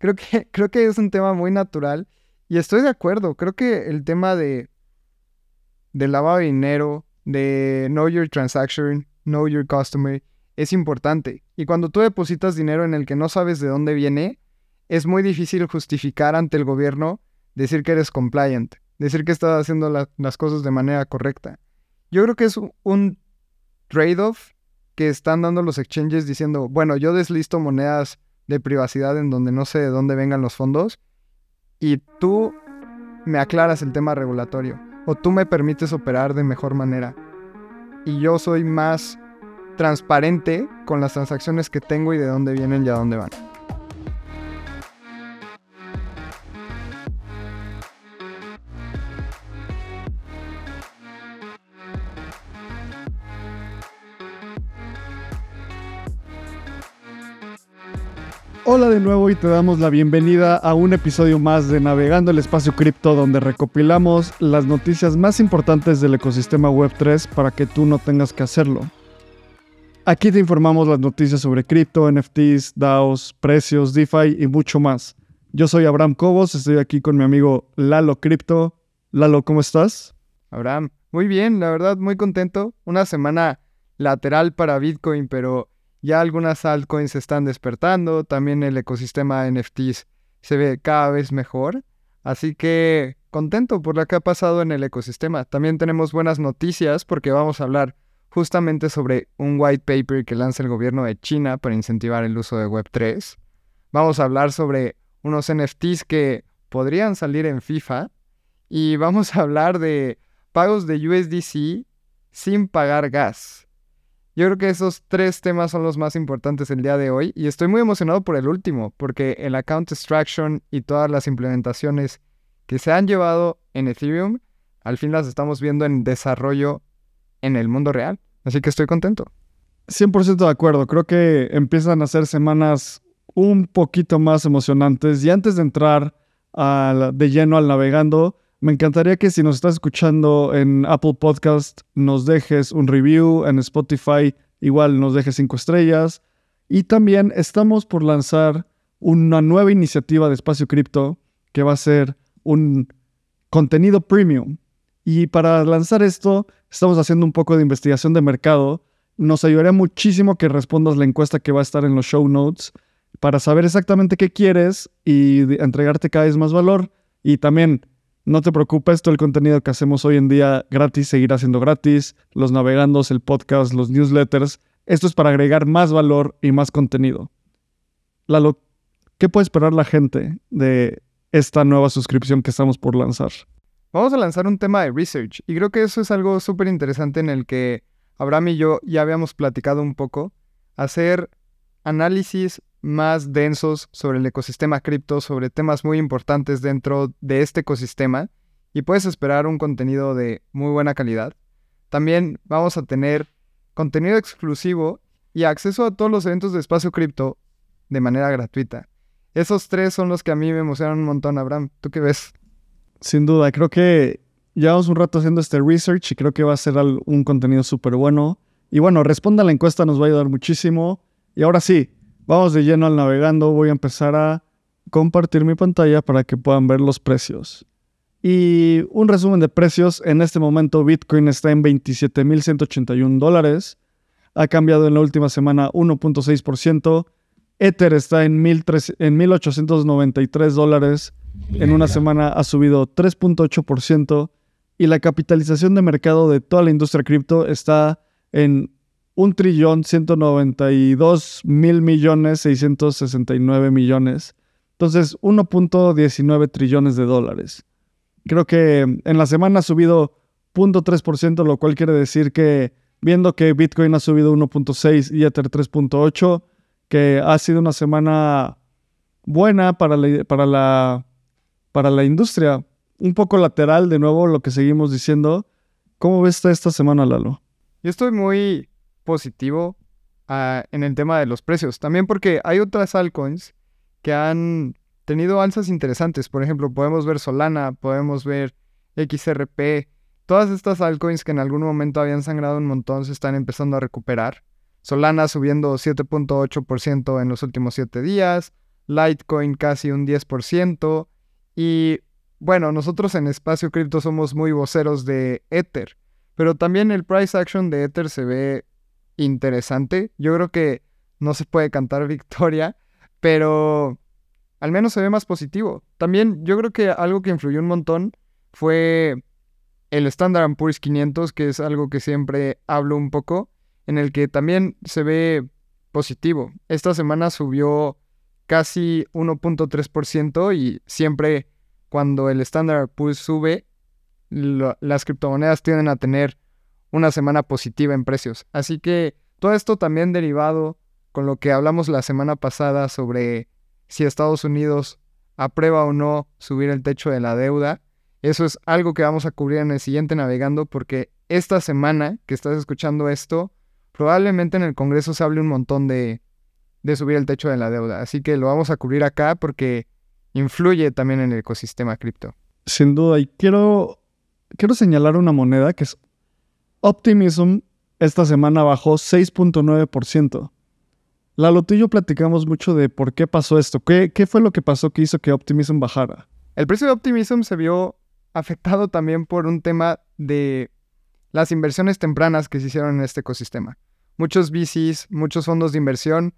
creo que, creo que es un tema muy natural y estoy de acuerdo. Creo que el tema de, de lavado de dinero, de know your transaction, know your customer, es importante. Y cuando tú depositas dinero en el que no sabes de dónde viene, es muy difícil justificar ante el gobierno decir que eres compliant, decir que estás haciendo las cosas de manera correcta. Yo creo que es un trade-off que están dando los exchanges diciendo, bueno, yo deslisto monedas de privacidad en donde no sé de dónde vengan los fondos y tú me aclaras el tema regulatorio o tú me permites operar de mejor manera y yo soy más transparente con las transacciones que tengo y de dónde vienen y a dónde van. Hola de nuevo y te damos la bienvenida a un episodio más de Navegando el Espacio Cripto donde recopilamos las noticias más importantes del ecosistema Web3 para que tú no tengas que hacerlo. Aquí te informamos las noticias sobre cripto, NFTs, DAOs, precios, DeFi y mucho más. Yo soy Abraham Cobos, estoy aquí con mi amigo Lalo Cripto. Lalo, ¿cómo estás? Abraham, muy bien, la verdad, muy contento. Una semana lateral para Bitcoin, pero ya algunas altcoins se están despertando, también el ecosistema de NFTs se ve cada vez mejor. Así que contento por lo que ha pasado en el ecosistema. También tenemos buenas noticias porque vamos a hablar justamente sobre un white paper que lanza el gobierno de China para incentivar el uso de Web3. Vamos a hablar sobre unos NFTs que podrían salir en FIFA. Y vamos a hablar de pagos de USDC sin pagar gas. Yo creo que esos tres temas son los más importantes el día de hoy y estoy muy emocionado por el último, porque el account extraction y todas las implementaciones que se han llevado en Ethereum, al fin las estamos viendo en desarrollo en el mundo real. Así que estoy contento. 100% de acuerdo, creo que empiezan a ser semanas un poquito más emocionantes y antes de entrar de lleno al navegando, me encantaría que si nos estás escuchando en Apple Podcast, nos dejes un review, en Spotify igual nos dejes cinco estrellas. Y también estamos por lanzar una nueva iniciativa de Espacio Cripto que va a ser un contenido premium. Y para lanzar esto, estamos haciendo un poco de investigación de mercado. Nos ayudaría muchísimo que respondas la encuesta que va a estar en los show notes para saber exactamente qué quieres y entregarte cada vez más valor. Y también no te preocupes, todo el contenido que hacemos hoy en día gratis seguirá siendo gratis. Los navegandos, el podcast, los newsletters. Esto es para agregar más valor y más contenido. Lalo, ¿qué puede esperar la gente de esta nueva suscripción que estamos por lanzar? Vamos a lanzar un tema de research y creo que eso es algo súper interesante en el que Abraham y yo ya habíamos platicado un poco. Hacer análisis más densos sobre el ecosistema cripto, sobre temas muy importantes dentro de este ecosistema y puedes esperar un contenido de muy buena calidad. También vamos a tener contenido exclusivo y acceso a todos los eventos de espacio cripto de manera gratuita. Esos tres son los que a mí me emocionan un montón, Abraham. ¿Tú qué ves? Sin duda, creo que llevamos un rato haciendo este research y creo que va a ser un contenido súper bueno. Y bueno, responda la encuesta, nos va a ayudar muchísimo. Y ahora sí, Vamos de lleno al navegando. Voy a empezar a compartir mi pantalla para que puedan ver los precios. Y un resumen de precios. En este momento Bitcoin está en 27.181 dólares. Ha cambiado en la última semana 1.6%. Ether está en, en 1.893 dólares. En una semana ha subido 3.8%. Y la capitalización de mercado de toda la industria cripto está en un trillón 192 mil millones 669 millones. Entonces, 1.19 trillones de dólares. Creo que en la semana ha subido 0.3%, lo cual quiere decir que viendo que Bitcoin ha subido 1.6 y Ether 3.8, que ha sido una semana buena para la, para, la, para la industria. Un poco lateral, de nuevo, lo que seguimos diciendo. ¿Cómo ves esta semana, Lalo? Yo estoy muy positivo ah, en el tema de los precios. También porque hay otras altcoins que han tenido alzas interesantes. Por ejemplo, podemos ver Solana, podemos ver XRP. Todas estas altcoins que en algún momento habían sangrado un montón se están empezando a recuperar. Solana subiendo 7.8% en los últimos 7 días. Litecoin casi un 10%. Y bueno, nosotros en Espacio Cripto somos muy voceros de Ether, pero también el price action de Ether se ve interesante. Yo creo que no se puede cantar victoria, pero al menos se ve más positivo. También yo creo que algo que influyó un montón fue el Standard Poor's 500, que es algo que siempre hablo un poco, en el que también se ve positivo. Esta semana subió casi 1.3% y siempre cuando el Standard Poor's sube, las criptomonedas tienden a tener una semana positiva en precios. Así que todo esto también derivado con lo que hablamos la semana pasada sobre si Estados Unidos aprueba o no subir el techo de la deuda. Eso es algo que vamos a cubrir en el siguiente navegando porque esta semana que estás escuchando esto, probablemente en el Congreso se hable un montón de, de subir el techo de la deuda. Así que lo vamos a cubrir acá porque influye también en el ecosistema cripto. Sin duda, y quiero, quiero señalar una moneda que es Optimism. Esta semana bajó 6.9%. Lalo, tú y yo platicamos mucho de por qué pasó esto. ¿Qué, ¿Qué fue lo que pasó que hizo que Optimism bajara? El precio de Optimism se vio afectado también por un tema de las inversiones tempranas que se hicieron en este ecosistema. Muchos VCs, muchos fondos de inversión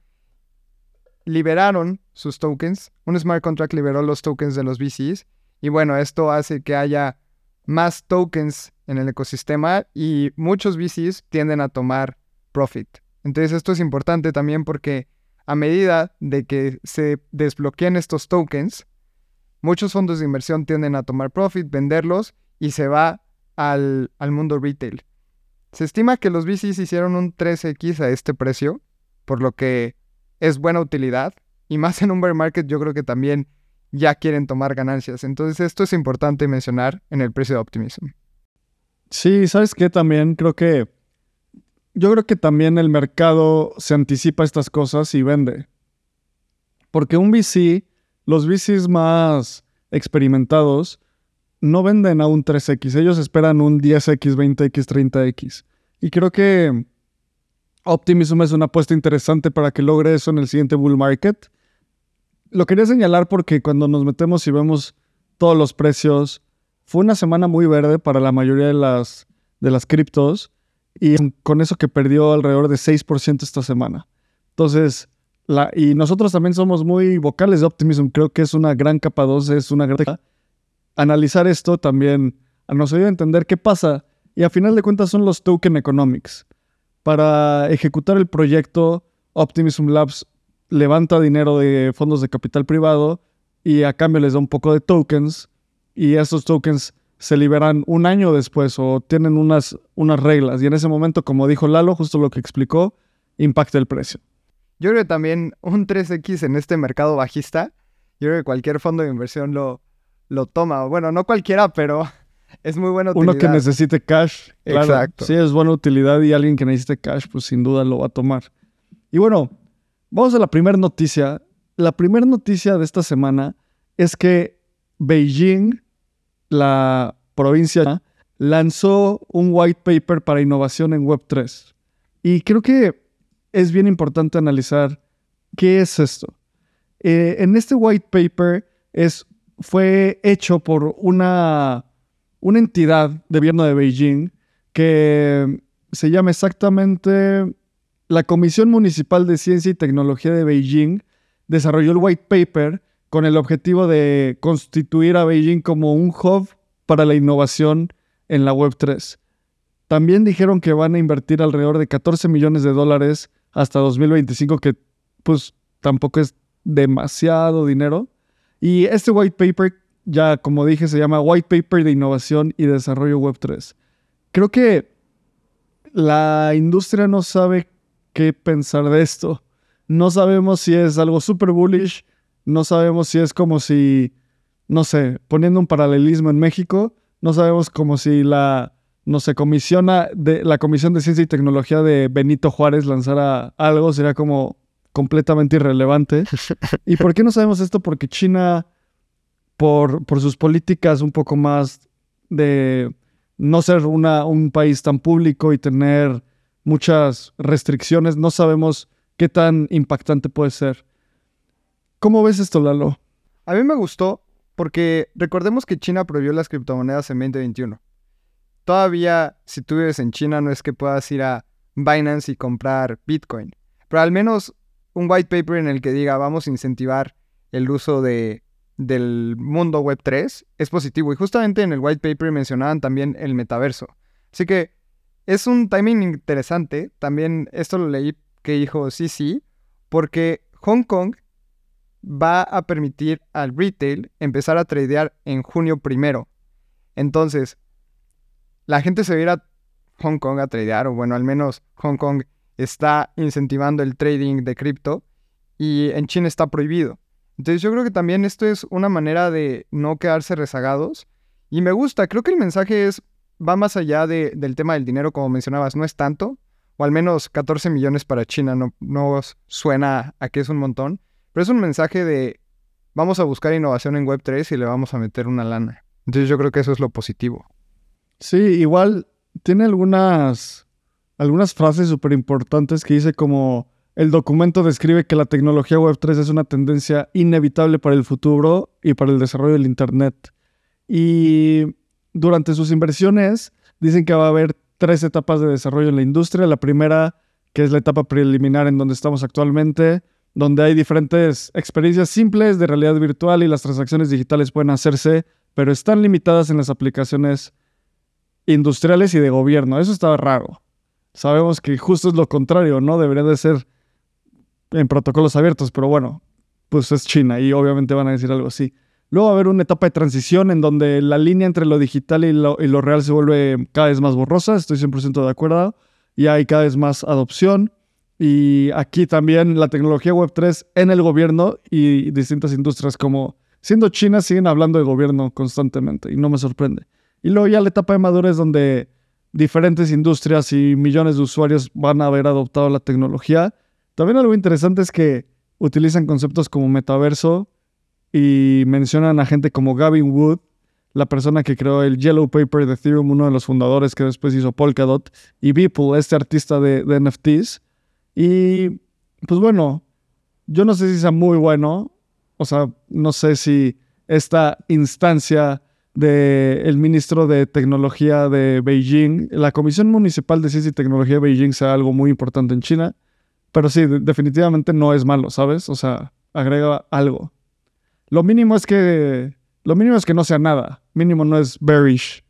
liberaron sus tokens. Un smart contract liberó los tokens de los VCs. Y bueno, esto hace que haya más tokens en el ecosistema y muchos VCs tienden a tomar profit. Entonces esto es importante también porque a medida de que se desbloqueen estos tokens, muchos fondos de inversión tienden a tomar profit, venderlos y se va al, al mundo retail. Se estima que los VCs hicieron un 3x a este precio, por lo que es buena utilidad. Y más en un bear market yo creo que también ya quieren tomar ganancias. Entonces esto es importante mencionar en el precio de Optimism. Sí, ¿sabes qué? También creo que... Yo creo que también el mercado se anticipa estas cosas y vende. Porque un VC, los VCs más experimentados, no venden a un 3X, ellos esperan un 10X, 20X, 30X. Y creo que Optimism es una apuesta interesante para que logre eso en el siguiente bull market. Lo quería señalar porque cuando nos metemos y vemos todos los precios, fue una semana muy verde para la mayoría de las, de las criptos y con eso que perdió alrededor de 6% esta semana. Entonces, y nosotros también somos muy vocales de Optimism, creo que es una gran capa 2, es una gran... Analizar esto también nos ayuda a entender qué pasa y a final de cuentas son los token economics. Para ejecutar el proyecto, Optimism Labs levanta dinero de fondos de capital privado y a cambio les da un poco de tokens y esos tokens se liberan un año después o tienen unas, unas reglas. Y en ese momento, como dijo Lalo, justo lo que explicó, impacta el precio. Yo creo que también un 3X en este mercado bajista, yo creo que cualquier fondo de inversión lo, lo toma. Bueno, no cualquiera, pero es muy buena utilidad. Uno que necesite cash. Exacto. Sí, es buena utilidad y alguien que necesite cash, pues sin duda lo va a tomar. Y bueno, vamos a la primera noticia. La primera noticia de esta semana es que Beijing, la provincia, lanzó un white paper para innovación en Web3. Y creo que es bien importante analizar qué es esto. Eh, en este white paper es, fue hecho por una una entidad de gobierno de Beijing que se llama exactamente la Comisión Municipal de Ciencia y Tecnología de Beijing desarrolló el white paper con el objetivo de constituir a Beijing como un hub para la innovación en la Web3. También dijeron que van a invertir alrededor de 14 millones de dólares hasta 2025, que pues tampoco es demasiado dinero. Y este white paper ya como dije, se llama White Paper de Innovación y Desarrollo Web 3. Creo que la industria no sabe qué pensar de esto. No sabemos si es algo super bullish, no sabemos si es como si, no sé, poniendo un paralelismo en México, no sabemos como si la, no sé, comisiona de, la Comisión de Ciencia y Tecnología de Benito Juárez lanzara algo, sería como completamente irrelevante. ¿Y por qué no sabemos esto? Porque China por, sus políticas un poco más de no ser una, un país tan público y tener muchas restricciones, no sabemos qué tan impactante puede ser. ¿Cómo ves esto, Lalo? A mí me gustó porque recordemos que China prohibió las criptomonedas en 2021. Todavía, si tú vives en China, no es que puedas ir a Binance y comprar Bitcoin. Pero al menos un white paper en el que diga vamos a incentivar el uso de, del mundo web 3 es positivo. Y justamente en el white paper mencionaban también el metaverso. Así que es un timing interesante. También esto lo leí que dijo sí, sí, porque Hong Kong va a permitir al retail empezar a tradear en junio primero. Entonces, la gente se va a ir a Hong Kong a tradear, o bueno, al menos Hong Kong está incentivando el trading de cripto y en China está prohibido. Entonces yo creo que también esto es una manera de no quedarse rezagados y me gusta, creo que el mensaje es, va más allá del tema del dinero como mencionabas, no es tanto, o al menos 14 millones para China no, no suena a que es un montón, pero es un mensaje de vamos a buscar innovación en Web3 y le vamos a meter una lana. Entonces yo creo que eso es lo positivo. Sí, igual tiene algunas, algunas frases súper importantes que dice como el documento describe que la tecnología Web3 es una tendencia inevitable para el futuro y para el desarrollo del Internet. Y durante sus inversiones dicen que va a haber tres etapas de desarrollo en la industria. La primera, que es la etapa preliminar en donde estamos actualmente, donde hay diferentes experiencias simples de realidad virtual y las transacciones digitales pueden hacerse, pero están limitadas en las aplicaciones industriales y de gobierno. Eso está raro. Sabemos que justo es lo contrario, ¿no? Debería de ser en protocolos abiertos, pero bueno, pues es China y obviamente van a decir algo así. Luego va a haber una etapa de transición en donde la línea entre lo digital y lo, real se vuelve cada vez más borrosa, estoy 100% de acuerdo, y hay cada vez más adopción. Y aquí también la tecnología Web3 en el gobierno y distintas industrias como siendo China siguen hablando de gobierno constantemente y no me sorprende. Y luego ya la etapa de madurez donde diferentes industrias y millones de usuarios van a haber adoptado la tecnología. También algo interesante es que utilizan conceptos como metaverso y mencionan a gente como Gavin Wood, la persona que creó el Yellow Paper de Ethereum, uno de los fundadores que después hizo Polkadot, y Beeple, este artista de, de NFTs. Y pues bueno, yo no sé si sea muy bueno, o sea, no sé si esta instancia del ministro de Tecnología de Beijing, la Comisión Municipal de Ciencia y Tecnología de Beijing sea algo muy importante en China, pero sí, definitivamente no es malo, ¿sabes? O sea, agrega algo. Lo mínimo es que lo mínimo es que no sea nada, mínimo no es bearish.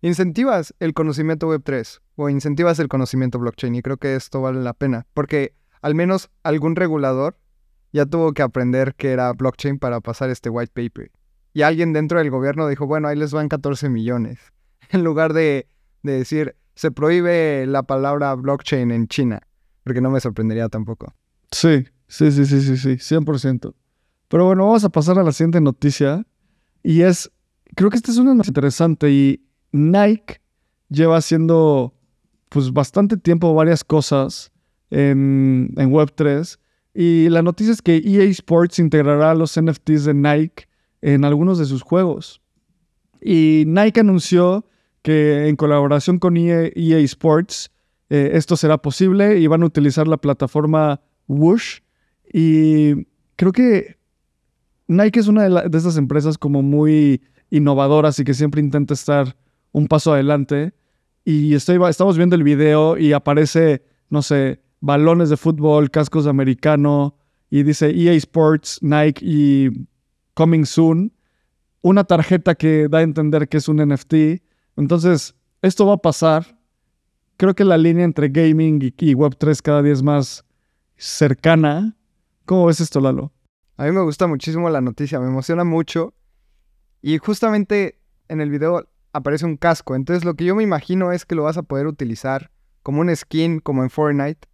Incentivas el conocimiento Web3 o incentivas el conocimiento blockchain y creo que esto vale la pena, porque al menos algún regulador ya tuvo que aprender que era blockchain para pasar este white paper y alguien dentro del gobierno dijo, bueno, ahí les van 14 millones. En lugar de, decir, se prohíbe la palabra blockchain en China, porque no me sorprendería tampoco. Sí, sí, sí, sí, sí, sí, 100%. Pero bueno, vamos a pasar a la siguiente noticia. Y es, creo que esta es una noticia interesante y Nike lleva haciendo pues bastante tiempo varias cosas en, en Web3. Y la noticia es que EA Sports integrará los NFTs de Nike en algunos de sus juegos. Y Nike anunció que en colaboración con EA, e Sports eh, esto será posible y van a utilizar la plataforma Whoosh. Y creo que Nike es una de, estas empresas como muy innovadoras y que siempre intenta estar un paso adelante. Y estoy, estamos viendo el video y aparece, no sé, balones de fútbol, cascos de americano y dice EA Sports, Nike y Coming Soon, una tarjeta que da a entender que es un NFT. Entonces, esto va a pasar. Creo que la línea entre gaming y, Web3 cada día es más cercana. ¿Cómo ves esto, Lalo? A mí me gusta muchísimo la noticia, me emociona mucho. Y justamente en el video aparece un casco. Entonces lo que yo me imagino es que lo vas a poder utilizar como un skin, como en Fortnite.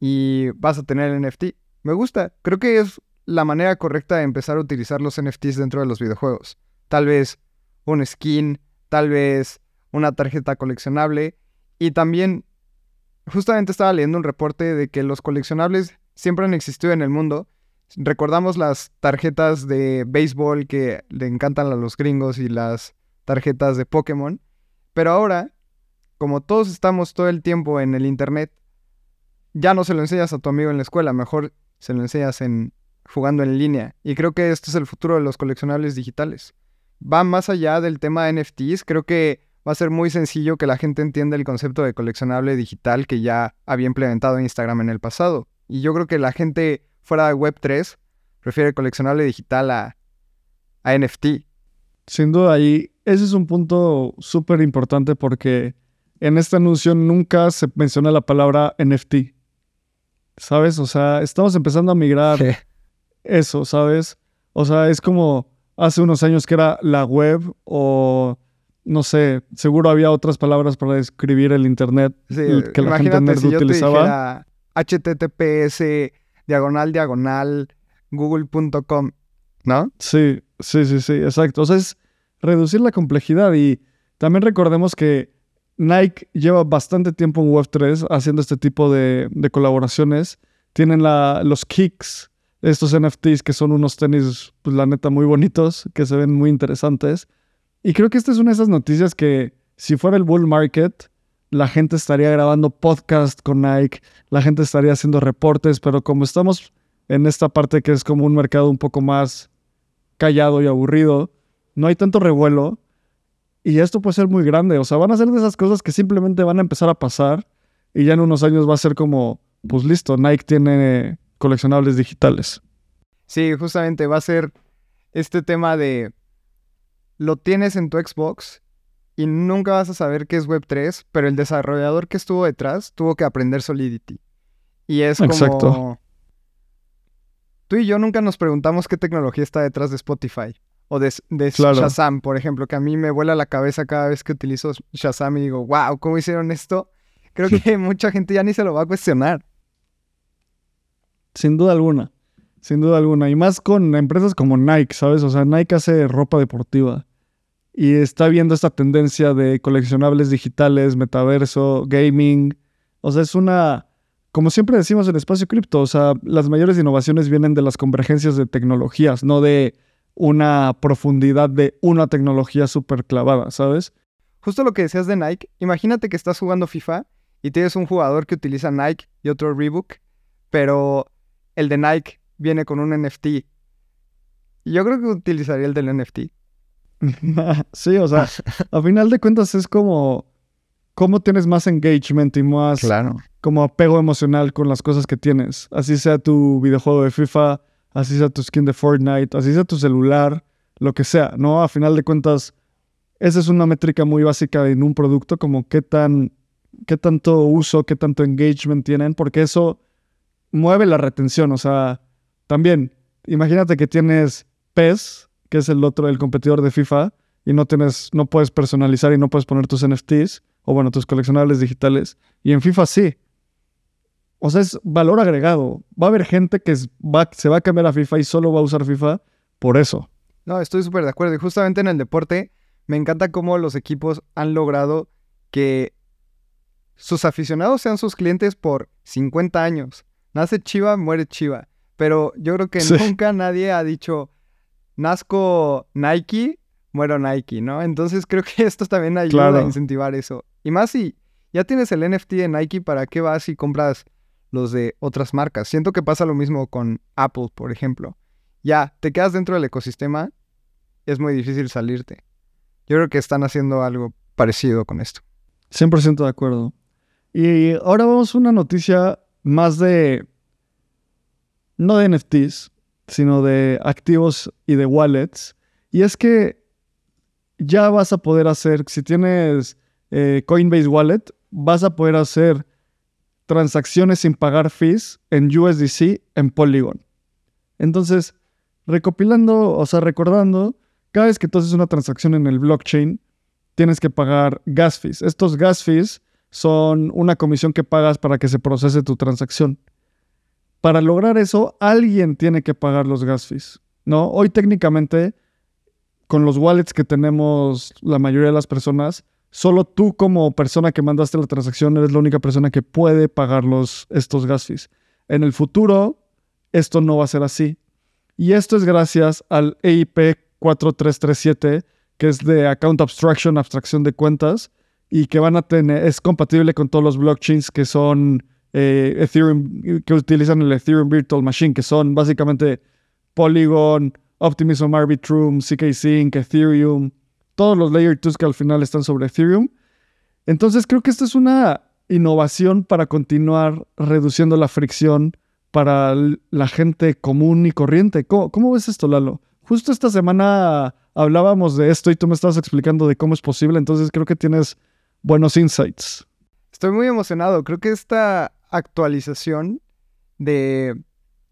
Y vas a tener el NFT. Me gusta. Creo que es la manera correcta de empezar a utilizar los NFTs dentro de los videojuegos. Tal vez un skin, tal vez una tarjeta coleccionable. Y también, justamente estaba leyendo un reporte de que los coleccionables siempre han existido en el mundo. Recordamos las tarjetas de béisbol que le encantan a los gringos y las tarjetas de Pokémon. Pero ahora, como todos estamos todo el tiempo en el Internet, ya no se lo enseñas a tu amigo en la escuela, mejor se lo enseñas en jugando en línea. Y creo que este es el futuro de los coleccionables digitales. Va más allá del tema de NFTs. Creo que va a ser muy sencillo que la gente entienda el concepto de coleccionable digital que ya había implementado Instagram en el pasado. Y yo creo que la gente fuera de Web3 prefiere coleccionable digital a, a NFT. Sin duda, ahí ese es un punto súper importante porque en este anuncio nunca se menciona la palabra NFT. ¿Sabes? O sea, estamos empezando a migrar eso, ¿sabes? O sea, es como hace unos años que era la web o no sé, seguro había otras palabras para describir el internet que la gente nerd si yo utilizaba. Te HTTPS diagonal diagonal google.com, ¿no? Sí, sí, sí, sí, exacto. O sea, es reducir la complejidad y también recordemos que Nike lleva bastante tiempo en Web3 haciendo este tipo de, colaboraciones. Tienen la, los kicks, estos NFTs que son unos tenis, pues la neta, muy bonitos, que se ven muy interesantes. Y creo que esta es una de esas noticias que si fuera el bull market, la gente estaría grabando podcast con Nike, la gente estaría haciendo reportes, pero como estamos en esta parte que es como un mercado un poco más callado y aburrido, no hay tanto revuelo y esto puede ser muy grande. O sea, van a ser de esas cosas que simplemente van a empezar a pasar y ya en unos años va a ser como, pues listo, Nike tiene coleccionables digitales. Sí, justamente va a ser este tema de lo tienes en tu Xbox y nunca vas a saber qué es Web3, pero el desarrollador que estuvo detrás tuvo que aprender Solidity. Y es como... Exacto. Tú y yo nunca nos preguntamos qué tecnología está detrás de Spotify. O de, Shazam, por ejemplo, que a mí me vuela la cabeza cada vez que utilizo Shazam y digo, wow, ¿cómo hicieron esto? Creo que mucha gente ya ni se lo va a cuestionar. Sin duda alguna. Sin duda alguna. Y más con empresas como Nike, ¿sabes? O sea, Nike hace ropa deportiva. Y está viendo esta tendencia de coleccionables digitales, metaverso, gaming. O sea, es una. Como siempre decimos en espacio cripto, o sea, las mayores innovaciones vienen de las convergencias de tecnologías, no de una profundidad de una tecnología súper clavada, ¿sabes? Justo lo que decías de Nike, imagínate que estás jugando FIFA y tienes un jugador que utiliza Nike y otro Reebok, pero el de Nike viene con un NFT. Yo creo que utilizaría el del NFT. sí, o sea, a final de cuentas es como cómo tienes más engagement y más claro. como apego emocional con las cosas que tienes. Así sea tu videojuego de FIFA, así sea tu skin de Fortnite, así sea tu celular, lo que sea, ¿no? A final de cuentas, esa es una métrica muy básica en un producto, como qué tan, qué tanto uso, qué tanto engagement tienen, porque eso mueve la retención, o sea, también, imagínate que tienes PES, que es el otro, el competidor de FIFA, y no tienes, no puedes personalizar y no puedes poner tus NFTs, o bueno, tus coleccionables digitales. Y en FIFA sí. O sea, es valor agregado. Va a haber gente que va, se va a cambiar a FIFA y solo va a usar FIFA por eso. No, estoy súper de acuerdo. Y justamente en el deporte, me encanta cómo los equipos han logrado que sus aficionados sean sus clientes por 50 años. Nace Chiva, muere Chiva. Pero yo creo que nunca nadie ha dicho, nazco Nike, muero Nike, ¿no? Entonces creo que esto también ayuda a incentivar eso. Y más si ya tienes el NFT de Nike, ¿para qué vas y compras los de otras marcas? Siento que pasa lo mismo con Apple, por ejemplo. Ya, te quedas dentro del ecosistema, es muy difícil salirte. Yo creo que están haciendo algo parecido con esto. 100% de acuerdo. Y ahora vamos a una noticia más de no de NFTs, sino de activos y de wallets. Y es que ya vas a poder hacer, si tienes eh, Coinbase Wallet, vas a poder hacer transacciones sin pagar fees en USDC en Polygon. Entonces, recopilando, o sea, recordando, cada vez que tú haces una transacción en el blockchain, tienes que pagar gas fees. Estos gas fees son una comisión que pagas para que se procese tu transacción. Para lograr eso, alguien tiene que pagar los gas fees, ¿no? Hoy técnicamente, con los wallets que tenemos la mayoría de las personas, solo tú como persona que mandaste la transacción eres la única persona que puede pagar los, estos gas fees. En el futuro, esto no va a ser así. Y esto es gracias al EIP 4337, que es de Account Abstraction, abstracción de cuentas, y que van a tener, es compatible con todos los blockchains que son eh, Ethereum, que utilizan el Ethereum Virtual Machine, que son básicamente Polygon, Optimism Arbitrum, CK Sync, Ethereum, todos los Layer 2 que al final están sobre Ethereum. Entonces creo que esta es una innovación para continuar reduciendo la fricción para la gente común y corriente. ¿Cómo, ves esto, Lalo? Justo esta semana hablábamos de esto y tú me estabas explicando de cómo es posible, entonces creo que tienes buenos insights. Estoy muy emocionado. Creo que esta actualización de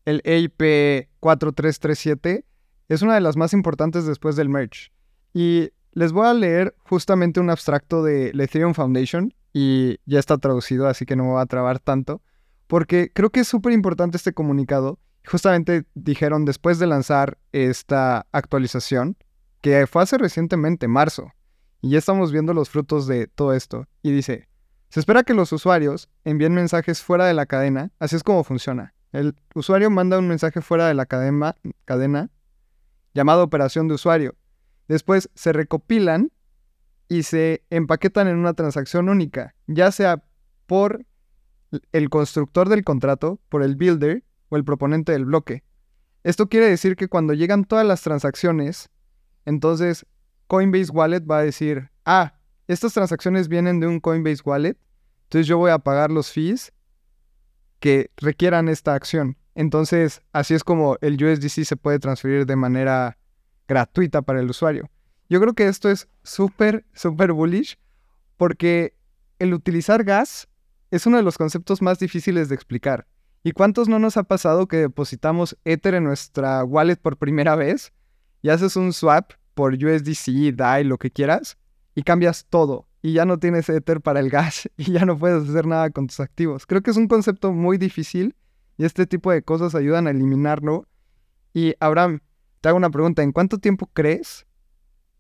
el EIP 4337 es una de las más importantes después del merge. Y les voy a leer justamente un abstracto de Ethereum Foundation y ya está traducido, así que no me voy a trabar tanto, porque creo que es súper importante este comunicado. Justamente dijeron después de lanzar esta actualización, que fue hace recientemente, marzo, y ya estamos viendo los frutos de todo esto. Y dice, se espera que los usuarios envíen mensajes fuera de la cadena, así es como funciona. El usuario manda un mensaje fuera de la cadena, llamado operación de usuario. Después se recopilan y se empaquetan en una transacción única, ya sea por el constructor del contrato, por el builder o el proponente del bloque. Esto quiere decir que cuando llegan todas las transacciones, entonces Coinbase Wallet va a decir, ah, estas transacciones vienen de un Coinbase Wallet, entonces yo voy a pagar los fees que requieran esta acción. Entonces, así es como el USDC se puede transferir de manera gratuita para el usuario. Yo creo que esto es súper, súper bullish porque el utilizar gas es uno de los conceptos más difíciles de explicar. ¿Y cuántos no nos ha pasado que depositamos Ether en nuestra wallet por primera vez y haces un swap por USDC, DAI, lo que quieras, y cambias todo? Y ya no tienes Ether para el gas y ya no puedes hacer nada con tus activos. Creo que es un concepto muy difícil y este tipo de cosas ayudan a eliminarlo. Y Abraham, te hago una pregunta. ¿En cuánto tiempo crees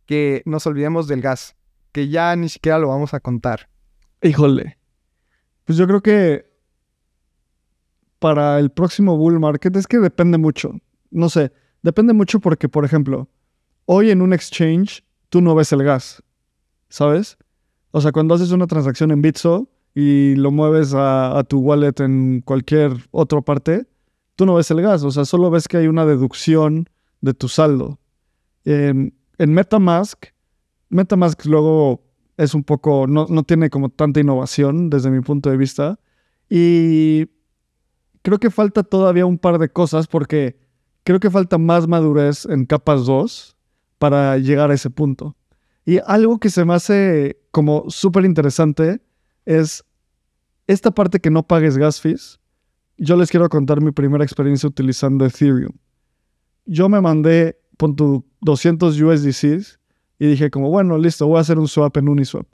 que nos olvidemos del gas, que ya ni siquiera lo vamos a contar. Híjole. Pues yo creo que para el próximo bull market es que depende mucho. No sé, depende mucho porque, por ejemplo, hoy en un exchange tú no ves el gas, ¿sabes? O sea, cuando haces una transacción en Bitso y lo mueves a, tu wallet en cualquier otra parte, tú no ves el gas, o sea, solo ves que hay una deducción de tu saldo. En Metamask, Metamask luego es un poco, no, tiene como tanta innovación desde mi punto de vista. Y creo que falta todavía un par de cosas porque creo que falta más madurez en capas 2 para llegar a ese punto. Y algo que se me hace como súper interesante es esta parte que no pagues gas fees. Yo les quiero contar mi primera experiencia utilizando Ethereum. Yo me mandé pon tu 200 USDCs y dije como, bueno, listo, voy a hacer un swap en Uniswap.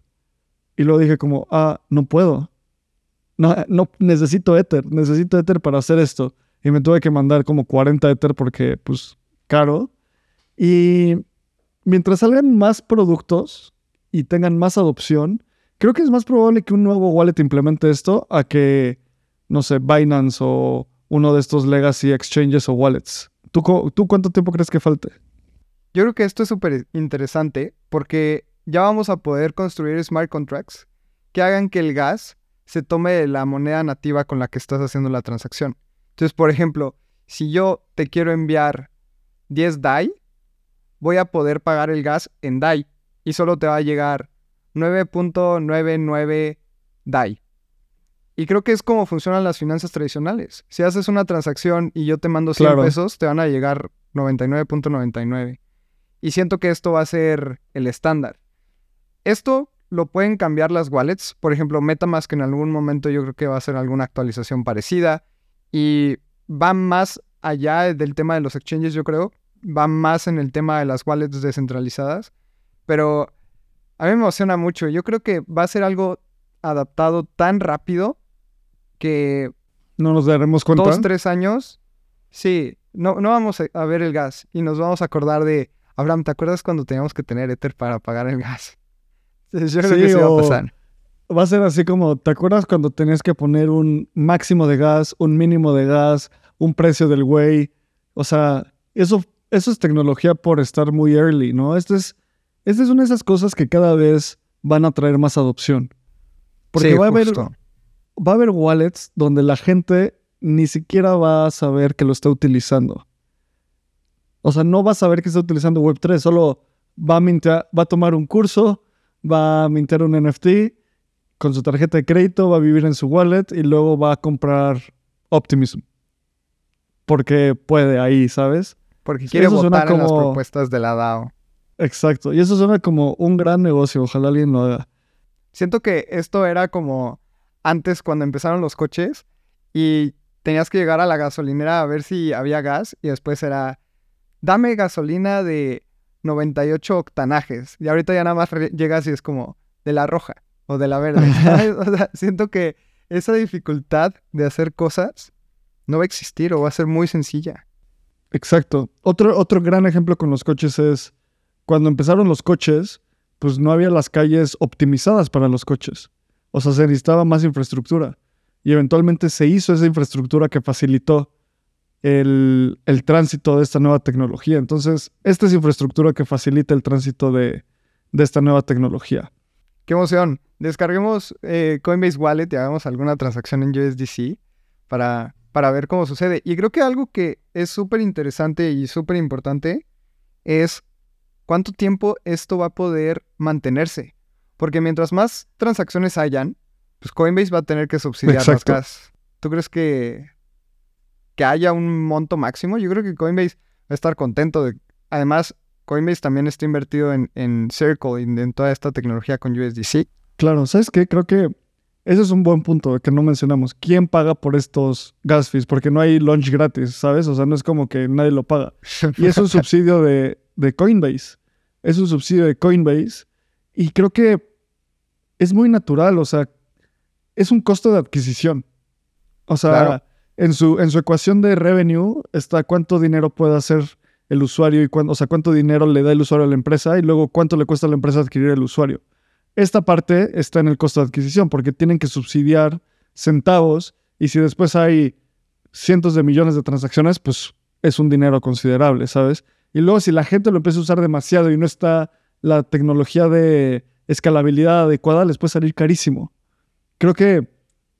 Y luego dije como, ah, no puedo. No, no, necesito Ether, necesito Ether para hacer esto. Y me tuve que mandar como 40 Ether porque, pues, caro. Y mientras salgan más productos y tengan más adopción, creo que es más probable que un nuevo wallet implemente esto a que, no sé, Binance o uno de estos legacy exchanges o wallets. ¿Tú, cuánto tiempo crees que falte? Yo creo que esto es súper interesante porque ya vamos a poder construir smart contracts que hagan que el gas se tome la moneda nativa con la que estás haciendo la transacción. Entonces, por ejemplo, si yo te quiero enviar 10 DAI, voy a poder pagar el gas en DAI y solo te va a llegar 9.99 DAI. Y creo que es como funcionan las finanzas tradicionales. Si haces una transacción y yo te mando 100 pesos, te van a llegar 99.99. Y siento que esto va a ser el estándar. Esto lo pueden cambiar las wallets. Por ejemplo, MetaMask en algún momento yo creo que va a hacer alguna actualización parecida. Y va más allá del tema de los exchanges, yo creo. Va más en el tema de las wallets descentralizadas. Pero a mí me emociona mucho. Yo creo que va a ser algo adaptado tan rápido que... No nos daremos cuenta. Dos, tres años, sí, no, no vamos a ver el gas y nos vamos a acordar de, Abraham, ¿te acuerdas cuando teníamos que tener Ether para pagar el gas? Yo creo que sí va a pasar. Va a ser así como, ¿te acuerdas cuando tenías que poner un máximo de gas, un mínimo de gas, un precio del güey? O sea, eso, eso es tecnología por estar muy early, ¿no? Esto es, esta es una de esas cosas que cada vez van a traer más adopción. Porque va a haber va a haber wallets donde la gente ni siquiera va a saber que lo está utilizando. O sea, no va a saber que está utilizando Web3, solo va a, va a tomar un curso, va a mintar un NFT con su tarjeta de crédito, va a vivir en su wallet y luego va a comprar Optimism. Porque puede ahí, ¿sabes? Porque quiere votar en las propuestas de la DAO. Exacto. Y eso suena como un gran negocio. Ojalá alguien lo haga. Siento que esto era como antes cuando empezaron los coches y tenías que llegar a la gasolinera a ver si había gas y después era, dame gasolina de 98 octanajes. Y ahorita ya nada más llegas y es como de la roja o de la verde. siento que esa dificultad de hacer cosas no va a existir o va a ser muy sencilla. Exacto. Otro, otro gran ejemplo con los coches es cuando empezaron los coches, pues no había las calles optimizadas para los coches. O sea, se necesitaba más infraestructura. Y eventualmente se hizo esa infraestructura que facilitó el, tránsito de esta nueva tecnología. Entonces, esta es infraestructura que facilita el tránsito de, esta nueva tecnología. ¡Qué emoción! Descarguemos eh, Coinbase Wallet y hagamos alguna transacción en USDC para, para ver cómo sucede. Y creo que algo que es súper interesante y súper importante es cuánto tiempo esto va a poder mantenerse. Porque mientras más transacciones hayan, pues Coinbase va a tener que subsidiar las gas. ¿Tú crees que, que haya un monto máximo? Yo creo que Coinbase va a estar contento. De... Además, Coinbase también está invertido en, en Circle y en, toda esta tecnología con USDC. Claro, ¿sabes qué? Creo que ese es un buen punto que no mencionamos. ¿Quién paga por estos gas fees? Porque no hay launch gratis, ¿sabes? O sea, no es como que nadie lo paga. Y es un subsidio de, de Coinbase. Es un subsidio de Coinbase. Y creo que es muy natural, o sea, es un costo de adquisición. O sea, en, su, en su ecuación de revenue está cuánto dinero puede hacer el usuario y cuánto, o sea, cuánto dinero le da el usuario a la empresa y luego cuánto le cuesta a la empresa adquirir el usuario. Esta parte está en el costo de adquisición porque tienen que subsidiar centavos y si después hay cientos de millones de transacciones, pues es un dinero considerable, ¿sabes? Y luego si la gente lo empieza a usar demasiado y no está la tecnología de escalabilidad adecuada, les puede salir carísimo. Creo que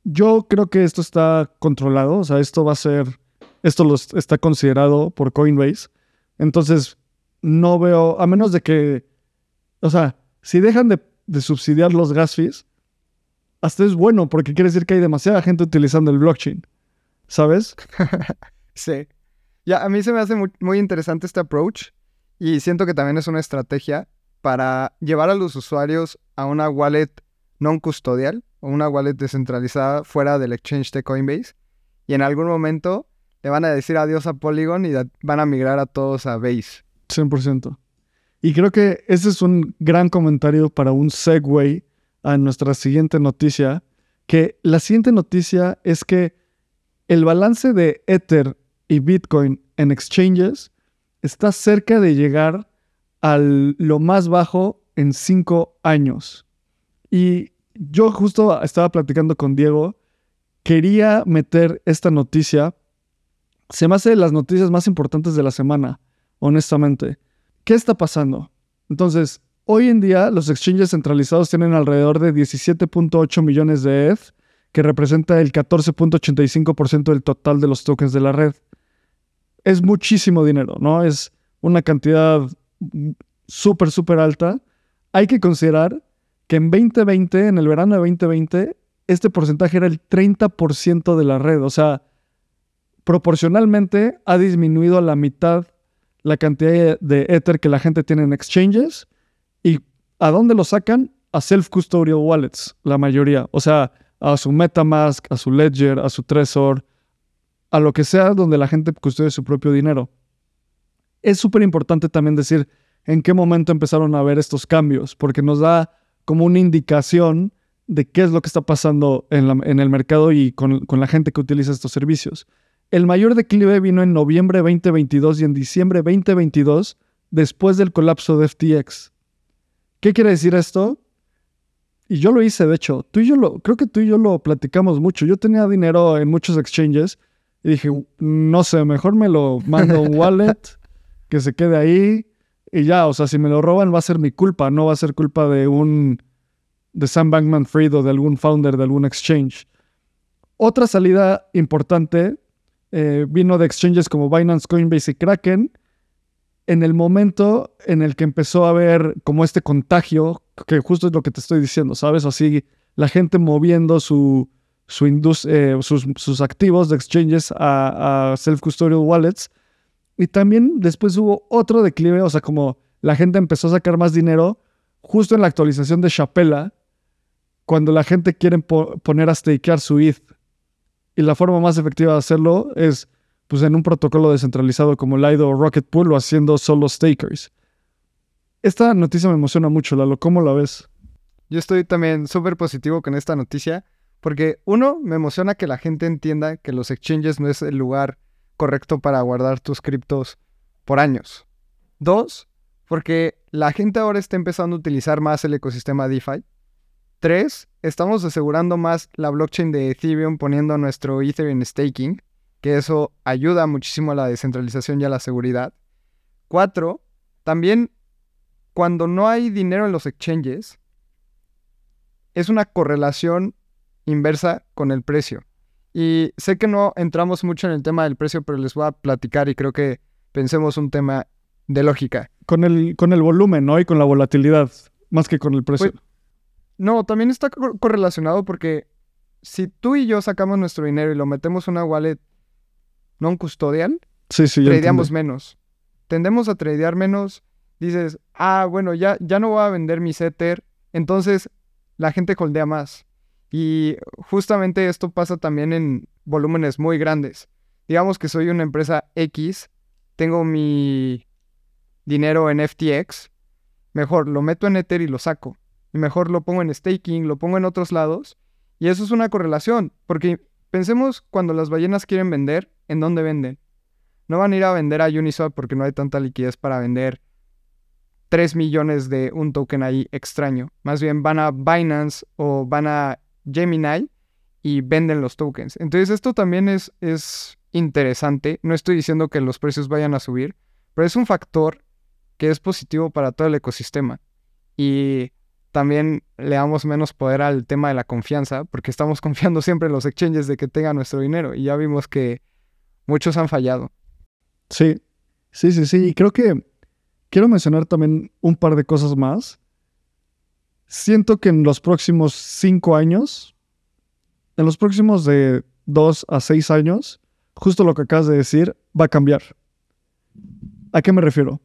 yo creo que esto está controlado, o sea, esto va a ser, esto lo está considerado por Coinbase. Entonces, no veo, a menos de que, o sea, si dejan de, de subsidiar los gas fees, hasta es bueno, porque quiere decir que hay demasiada gente utilizando el blockchain, ¿sabes? sí. Ya, a mí se me hace muy, muy interesante este approach y siento que también es una estrategia para llevar a los usuarios a una wallet non custodial o una wallet descentralizada fuera del exchange de Coinbase y en algún momento le van a decir adiós a Polygon y van a migrar a todos a Base. 100%. Y creo que ese es un gran comentario para un segue a nuestra siguiente noticia, que la siguiente noticia es que el balance de Ether y Bitcoin en exchanges está cerca de llegar a lo más bajo en cinco años. Y yo justo estaba platicando con Diego, quería meter esta noticia. Se me hace de las noticias más importantes de la semana, honestamente. ¿Qué está pasando? Entonces, hoy en día los exchanges centralizados tienen alrededor de 17.8 millones de ETH, que representa el 14.85% del total de los tokens de la red. Es muchísimo dinero, ¿no? Es una cantidad súper, súper alta. Hay que considerar que en 2020, en el verano de 2020, este porcentaje era el 30% de la red. O sea, proporcionalmente ha disminuido a la mitad la cantidad de Ether que la gente tiene en exchanges. ¿Y a dónde lo sacan? A self-custodial wallets, la mayoría. O sea, a su Metamask, a su Ledger, a su Trezor, a lo que sea donde la gente custodia su propio dinero. Es súper importante también decir en qué momento empezaron a ver estos cambios, porque nos da como una indicación de qué es lo que está pasando en, el mercado y con, la gente que utiliza estos servicios. El mayor declive vino en noviembre 2022 y en diciembre 2022, después del colapso de FTX. ¿Qué quiere decir esto? Y yo lo hice, de hecho. Tú y yo lo, creo que tú y yo lo platicamos mucho. Yo tenía dinero en muchos exchanges y dije, no sé, mejor me lo mando a un wallet, que se quede ahí y ya, o sea, si me lo roban va a ser mi culpa, no va a ser culpa de un de Sam Bankman Fried o de algún founder de algún exchange. Otra salida importante eh, vino de exchanges como Binance, Coinbase y Kraken. en el momento en el que empezó a haber como este contagio, que justo es lo que te estoy diciendo, ¿sabes? Así, la gente moviendo su, su eh, sus, sus, activos de exchanges a, self-custodial wallets. Y también después hubo otro declive, o sea, como la gente empezó a sacar más dinero justo en la actualización de Chapela, cuando la gente quiere poner a stakear su ETH. Y la forma más efectiva de hacerlo es pues, en un protocolo descentralizado como Lido o Rocket Pool o haciendo solo stakers. Esta noticia me emociona mucho, Lalo. ¿Cómo la ves? Yo estoy también súper positivo con esta noticia porque uno, me emociona que la gente entienda que los exchanges no es el lugar correcto para guardar tus criptos por años. Dos, porque la gente ahora está empezando a utilizar más el ecosistema DeFi Tres, estamos asegurando más la blockchain de Ethereum poniendo nuestro Ethereum staking, que eso ayuda muchísimo a la descentralización y a la seguridad. Cuatro, también cuando no hay dinero en los exchanges, es una correlación inversa con el precio. Y sé que no entramos mucho en el tema del precio, pero les voy a platicar y creo que pensemos un tema de lógica. Con el, con el volumen, ¿no? Y con la volatilidad, más que con el precio. Pues, no, también está correlacionado porque si tú y yo sacamos nuestro dinero y lo metemos en una wallet non custodial, sí, sí, tradeamos menos. Tendemos a tradear menos. Dices, ah, bueno, ya, ya no voy a vender mi Ether. Entonces la gente holdea más. Y justamente esto pasa también en volúmenes muy grandes. Digamos que soy una empresa X, tengo mi dinero en FTX, mejor lo meto en Ether y lo saco y mejor lo pongo en staking, lo pongo en otros lados. Y eso es una correlación, porque pensemos cuando las ballenas quieren vender, ¿en dónde venden? No van a ir a vender a Uniswap porque no hay tanta liquidez para vender 3 millones de un token ahí extraño. Más bien van a Binance o van a Gemini y venden los tokens. Entonces esto también es, es interesante. No estoy diciendo que los precios vayan a subir, pero es un factor que es positivo para todo el ecosistema. Y también le damos menos poder al tema de la confianza, porque estamos confiando siempre en los exchanges de que tengan nuestro dinero y ya vimos que muchos han fallado. Sí, sí, sí, sí. Y creo que quiero mencionar también un par de cosas más. Siento que en los próximos cinco años, en los próximos de dos a seis años, justo lo que acabas de decir, va a cambiar. ¿A qué me refiero?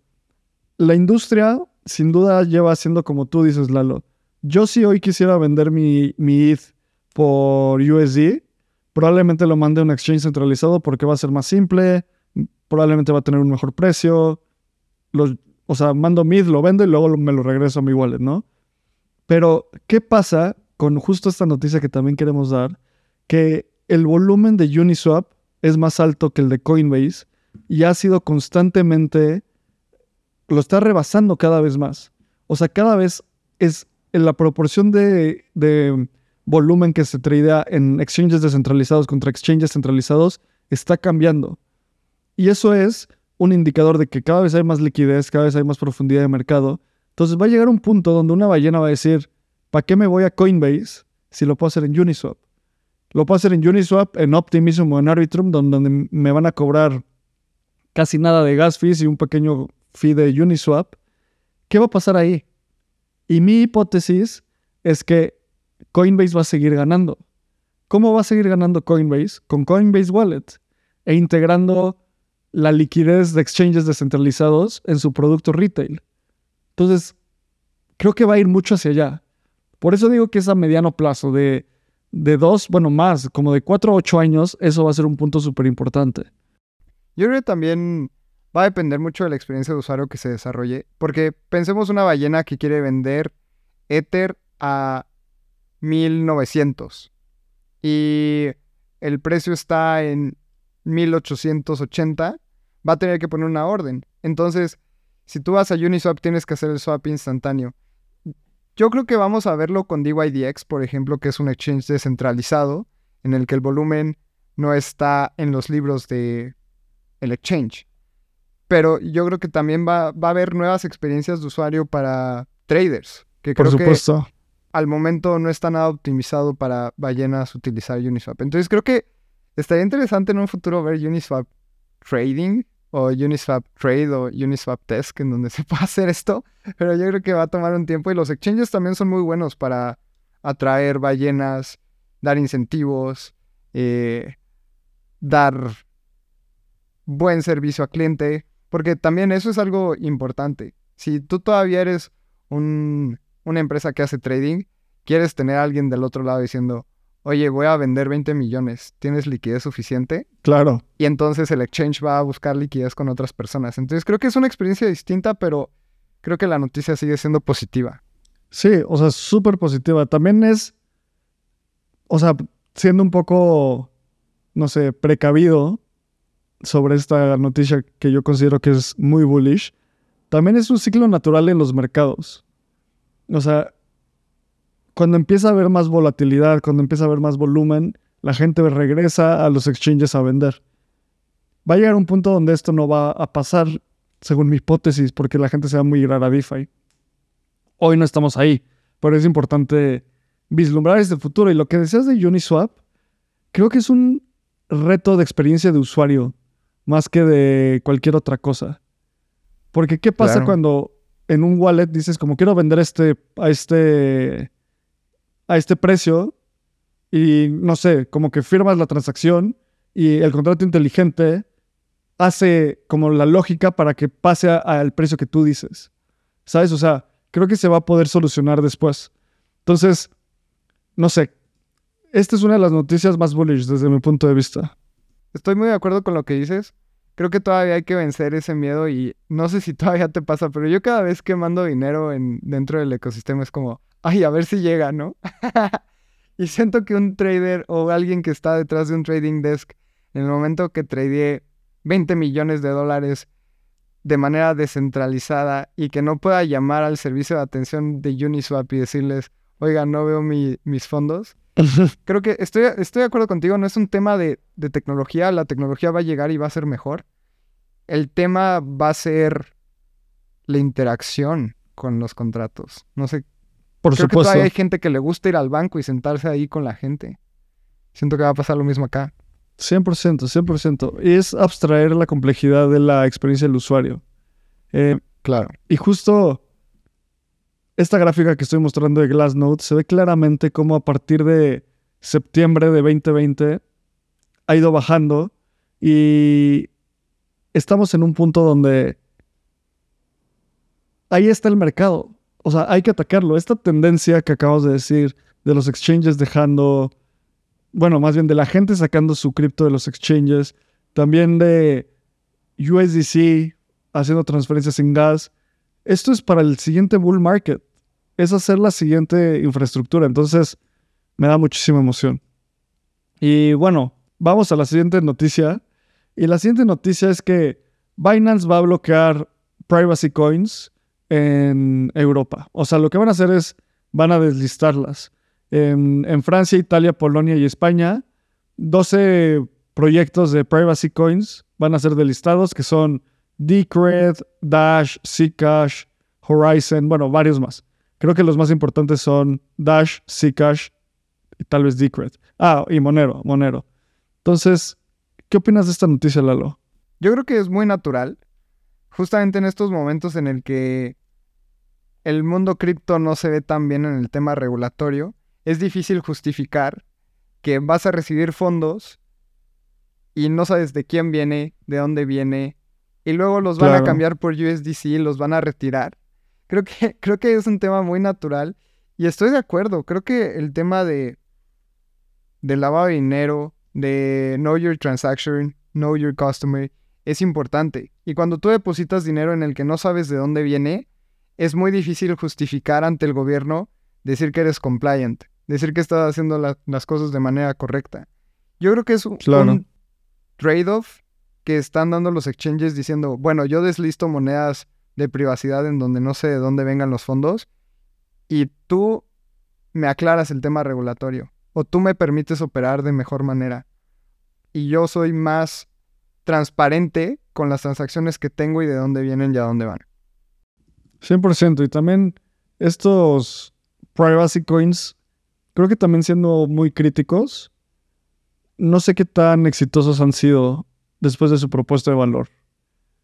La industria sin duda lleva siendo como tú dices, Lalo. Yo si hoy quisiera vender mi, mi ETH por USD, probablemente lo mande a un exchange centralizado porque va a ser más simple, probablemente va a tener un mejor precio. o sea, mando mi ETH, lo vendo y luego me lo regreso a mi wallet, ¿no? Pero, ¿qué pasa con justo esta noticia que también queremos dar? Que el volumen de Uniswap es más alto que el de Coinbase y ha sido constantemente lo está rebasando cada vez más. O sea, cada vez es en la proporción de, volumen que se tradea en exchanges descentralizados contra exchanges centralizados está cambiando. Y eso es un indicador de que cada vez hay más liquidez, cada vez hay más profundidad de mercado. Entonces va a llegar un punto donde una ballena va a decir, ¿para qué me voy a Coinbase si lo puedo hacer en Uniswap? Lo puedo hacer en Uniswap, en Optimism o en Arbitrum, donde me van a cobrar casi nada de gas fees y un pequeño fee de Uniswap, ¿qué va a pasar ahí? Y mi hipótesis es que Coinbase va a seguir ganando. ¿Cómo va a seguir ganando Coinbase? Con Coinbase Wallet e integrando la liquidez de exchanges descentralizados en su producto retail. Entonces, creo que va a ir mucho hacia allá. Por eso digo que es a mediano plazo, de, de dos, bueno, más, como de cuatro a ocho años, eso va a ser un punto súper importante. Yo creo que también va a depender mucho de la experiencia de usuario que se desarrolle, porque pensemos una ballena que quiere vender Ether a 1900 y el precio está en 1880, va a tener que poner una orden. Entonces, si tú vas a Uniswap, tienes que hacer el swap instantáneo. Yo creo que vamos a verlo con DYDX, por ejemplo, que es un exchange descentralizado en el que el volumen no está en los libros de el exchange pero yo creo que también va, a haber nuevas experiencias de usuario para traders. Que Por supuesto. al momento no está nada optimizado para ballenas utilizar Uniswap. Entonces creo que estaría interesante en un futuro ver Uniswap trading o Uniswap Trade o Uniswap Desk en donde se pueda hacer esto, pero yo creo que va a tomar un tiempo y los exchanges también son muy buenos para atraer ballenas, dar incentivos, eh, dar buen servicio a cliente, porque también eso es algo importante. Si tú todavía eres una empresa que hace trading, quieres tener a alguien del otro lado diciendo, oye, voy a vender 20 millones, ¿tienes liquidez suficiente? Claro. Y entonces el exchange va a buscar liquidez con otras personas. Entonces creo que es una experiencia distinta, pero creo que la noticia sigue siendo positiva. Sí, o sea, súper positiva. También es, o sea, siendo un poco, no sé, precavido sobre esta noticia que yo considero que es muy bullish, también es un ciclo natural en los mercados. O sea, cuando empieza a haber más volatilidad, cuando empieza a haber más volumen, la gente regresa a los exchanges a vender. Va a llegar un punto donde esto no va a pasar, según mi hipótesis, porque la gente se va a migrar a DeFi. Hoy no estamos ahí, pero es importante vislumbrar este futuro. Y lo que decías de Uniswap, creo que es un reto de experiencia de usuario más que de cualquier otra cosa. Porque ¿qué pasa cuando en un wallet dices como quiero vender este a este a este precio y no sé, como que firmas la transacción y el contrato inteligente hace como la lógica para que pase al precio que tú dices. ¿Sabes? O sea, creo que se va a poder solucionar después. Entonces, no sé. Esta es una de las noticias más bullish desde mi punto de vista. Estoy muy de acuerdo con lo que dices. Creo que todavía hay que vencer ese miedo y no sé si todavía te pasa, pero yo cada vez que mando dinero en, dentro del ecosistema es como, ay, a ver si llega, ¿no? y siento que un trader o alguien que está detrás de un trading desk, en el momento que tradeé 20 millones de dólares de manera descentralizada y que no pueda llamar al servicio de atención de Uniswap y decirles, oiga, no veo mis fondos. Creo que estoy, estoy de acuerdo contigo, no es un tema de, de tecnología, la tecnología va a llegar y va a ser mejor. El tema va a ser la interacción con los contratos. No sé por Creo supuesto. que todavía hay gente que le gusta ir al banco y sentarse ahí con la gente. Siento que va a pasar lo mismo acá. 100%, 100%. Y es abstraer la complejidad de la experiencia del usuario. Eh, claro. Y justo esta gráfica que estoy mostrando de Glassnode se ve claramente cómo a partir de septiembre de 2020 ha ido bajando y estamos en un punto donde ahí está el mercado o sea, hay que atacarlo. Esta tendencia que acabas de decir de los exchanges dejando, bueno, más bien de la gente sacando su cripto de los exchanges, también de USDC haciendo transferencias en gas. Esto es para el siguiente bull market. Es hacer la siguiente infraestructura. Entonces, me da muchísima emoción. Y bueno, vamos a la siguiente noticia. Y la siguiente noticia es que Binance va a bloquear privacy coins en Europa. O sea, lo que van a hacer es, van a deslistarlas. En, Francia, Italia, Polonia y España, 12 proyectos de privacy coins van a ser deslistados, que son Decred, Dash, Zcash, Horizon, bueno, varios más. Creo que los más importantes son Dash, Zcash y tal vez Decred. Ah, y Monero, Monero. Entonces, ¿qué opinas de esta noticia, Lalo? Yo creo que es muy natural, justamente en estos momentos en el que el mundo cripto no se ve tan bien en el tema regulatorio, es difícil justificar que vas a recibir fondos y no sabes de quién viene, de dónde viene, y luego los van a cambiar por USDC, los van a retirar. Creo que, creo que es un tema muy natural y estoy de acuerdo. Creo que el tema de, de lavado de dinero, de know your transaction, know your customer, es importante. Y cuando tú depositas dinero en el que no sabes de dónde viene, es muy difícil justificar ante el gobierno decir que eres compliant, decir que estás haciendo las cosas de manera correcta. Yo creo que es un, trade-off que están dando los exchanges diciendo, bueno, yo deslisto monedas de privacidad en donde no sé de dónde vengan los fondos y tú me aclaras el tema regulatorio o tú me permites operar de mejor manera y yo soy más transparente con las transacciones que tengo y de dónde vienen y a dónde van. 100%. Y también estos privacy coins, creo que también siendo muy críticos, no sé qué tan exitosos han sido después de su propuesta de valor.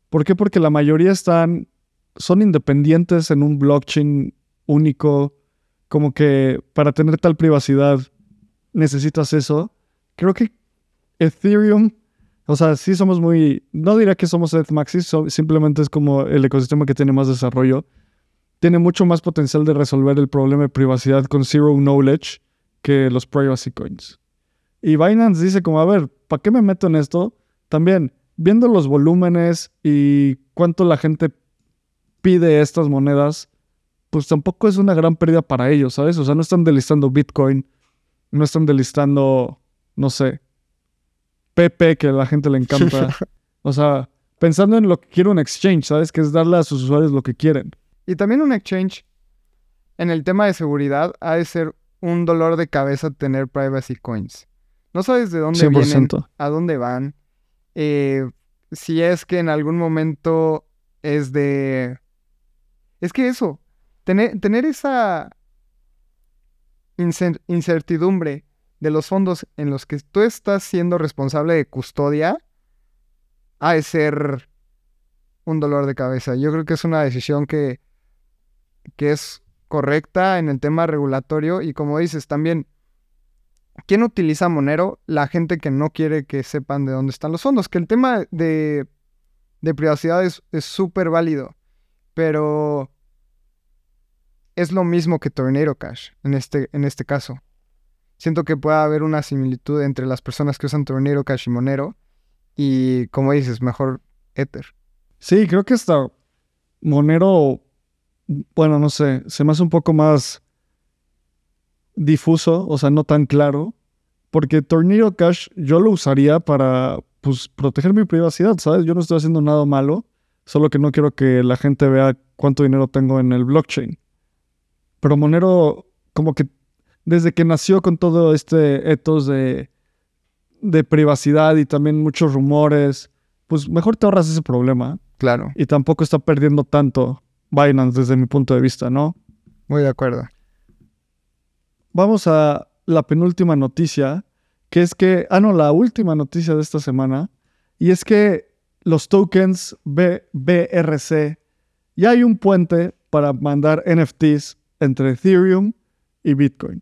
¿Por qué? Porque la mayoría están, son independientes en un blockchain único, como que para tener tal privacidad necesitas eso. Creo que Ethereum, o sea, sí somos muy, no diría que somos EthMaxis, simplemente es como el ecosistema que tiene más desarrollo. Tiene mucho más potencial de resolver el problema de privacidad con Zero Knowledge que los privacy coins. Y Binance dice como, a ver, ¿para qué me meto en esto? También, viendo los volúmenes y cuánto la gente pide estas monedas, pues tampoco es una gran pérdida para ellos, ¿sabes? O sea, no están delistando Bitcoin, no están delistando, no sé, Pepe, que a la gente le encanta. o sea, pensando en lo que quiere un exchange, ¿sabes? Que es darle a sus usuarios lo que quieren. Y también un exchange, en el tema de seguridad, ha de ser un dolor de cabeza tener privacy coins. No sabes de dónde vienen, a dónde van. Eh, si es que en algún momento es de... Es que eso, tener, tener esa incertidumbre de los fondos en los que tú estás siendo responsable de custodia, ha de ser un dolor de cabeza. Yo creo que es una decisión que, que es correcta en el tema regulatorio y como dices también, ¿quién utiliza Monero? La gente que no quiere que sepan de dónde están los fondos, que el tema de, de privacidad es súper válido, pero es lo mismo que Tornado Cash en este, en este caso. Siento que puede haber una similitud entre las personas que usan Tornado Cash y Monero y como dices, mejor Ether. Sí, creo que hasta Monero bueno, no sé, se me hace un poco más difuso, o sea, no tan claro, porque Tornado Cash yo lo usaría para, pues, proteger mi privacidad, ¿sabes? Yo no estoy haciendo nada malo, solo que no quiero que la gente vea cuánto dinero tengo en el blockchain. Pero Monero, como que desde que nació con todo este ethos de, de privacidad y también muchos rumores, pues mejor te ahorras ese problema. Claro. Y tampoco está perdiendo tanto Binance desde mi punto de vista, ¿no? Muy de acuerdo. Vamos a la penúltima noticia, que es que, ah, no, la última noticia de esta semana, y es que los tokens BRC, ya hay un puente para mandar NFTs entre Ethereum y Bitcoin.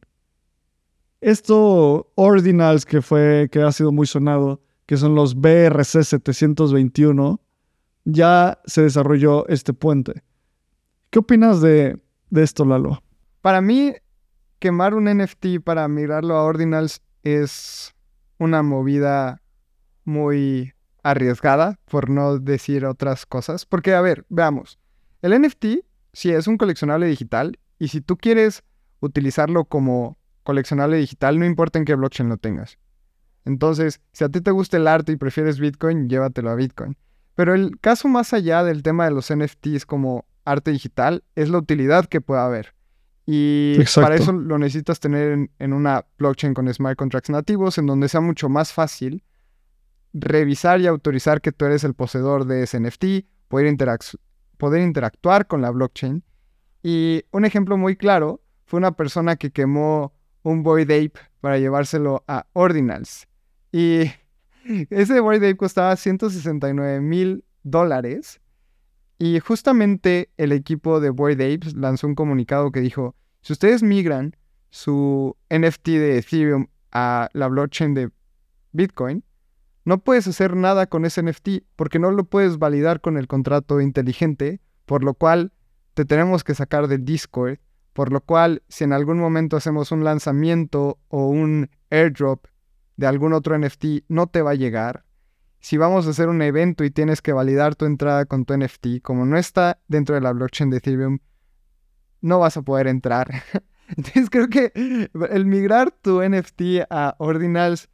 Esto, Ordinals, que fue, que ha sido muy sonado, que son los BRC 721, ya se desarrolló este puente. ¿Qué opinas de, esto, Lalo? Para mí, quemar un NFT para migrarlo a Ordinals es una movida muy arriesgada, por no decir otras cosas. Porque, a ver, veamos. El NFT sí es un coleccionable digital y si tú quieres utilizarlo como coleccionable digital, no importa en qué blockchain lo tengas. Entonces, si a ti te gusta el arte y prefieres Bitcoin, llévatelo a Bitcoin. Pero el caso más allá del tema de los NFTs como arte digital es la utilidad que pueda haber. Y para eso lo necesitas tener en, una blockchain con smart contracts nativos, en donde sea mucho más fácil revisar y autorizar que tú eres el poseedor de ese NFT, poder, poder interactuar con la blockchain. Y un ejemplo muy claro fue una persona que quemó un Void Ape para llevárselo a Ordinals. Y ese Void Ape costaba 169 mil dólares y justamente el equipo de Boyd Apes lanzó un comunicado que dijo, si ustedes migran su NFT de Ethereum a la blockchain de Bitcoin, no puedes hacer nada con ese NFT porque no lo puedes validar con el contrato inteligente, por lo cual te tenemos que sacar del Discord, por lo cual si en algún momento hacemos un lanzamiento o un airdrop de algún otro NFT, no te va a llegar si vamos a hacer un evento y tienes que validar tu entrada con tu NFT, como no está dentro de la blockchain de Ethereum, no vas a poder entrar. Entonces creo que el migrar tu NFT a Ordinals,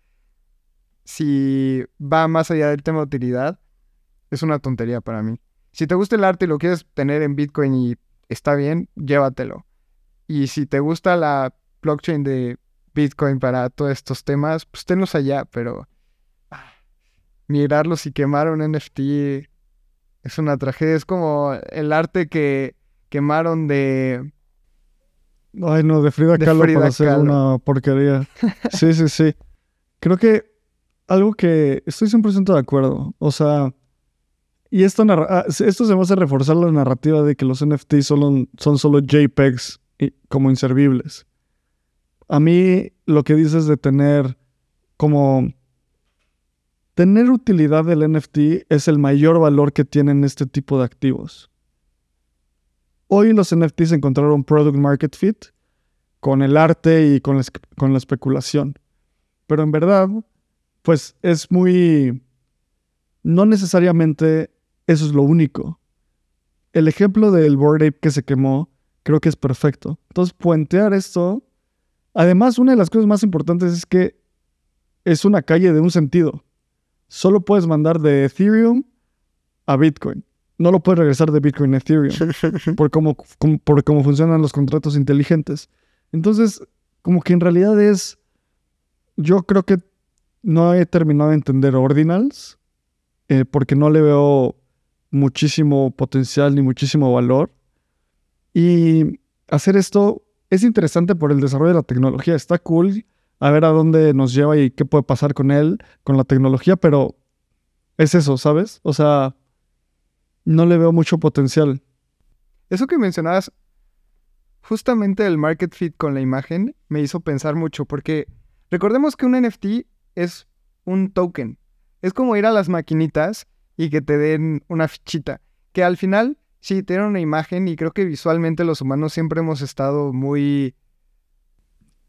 si va más allá del tema de utilidad, es una tontería para mí. Si te gusta el arte y lo quieres tener en Bitcoin y está bien, llévatelo. Y si te gusta la blockchain de Bitcoin para todos estos temas, pues tenlos allá, pero mirarlos y quemar un NFT es una tragedia. Es como el arte que quemaron de. Ay, no, de Frida Kahlo para hacer una porquería. Sí, sí, sí. Creo que algo que estoy 100% de acuerdo. O sea, y esto, ah, esto se va a hacer reforzar la narrativa de que los NFTs son, son solo JPEGs como inservibles. A mí lo que dices de tener como... Tener utilidad del NFT es el mayor valor que tienen este tipo de activos. Hoy los NFTs encontraron product market fit con el arte y con con la especulación. Pero en verdad, pues es muy... No necesariamente eso es lo único. El ejemplo del Board Ape que se quemó creo que es perfecto. Entonces, puentear esto... Además, una de las cosas más importantes es que es una calle de un sentido. Solo puedes mandar de Ethereum a Bitcoin. No lo puedes regresar de Bitcoin a Ethereum por cómo, por cómo funcionan los contratos inteligentes. Entonces, como que en realidad es... Yo creo que no he terminado de entender Ordinals eh, porque no le veo muchísimo potencial ni muchísimo valor. Y hacer esto es interesante por el desarrollo de la tecnología. Está cool a ver a dónde nos lleva y qué puede pasar con él, con la tecnología, pero es eso, ¿sabes? O sea, no le veo mucho potencial. Eso que mencionabas, justamente el market fit con la imagen me hizo pensar mucho, porque recordemos que un NFT es un token. Es como ir a las maquinitas y que te den una fichita. Que al final, sí, tienen una imagen y creo que visualmente los humanos siempre hemos estado muy...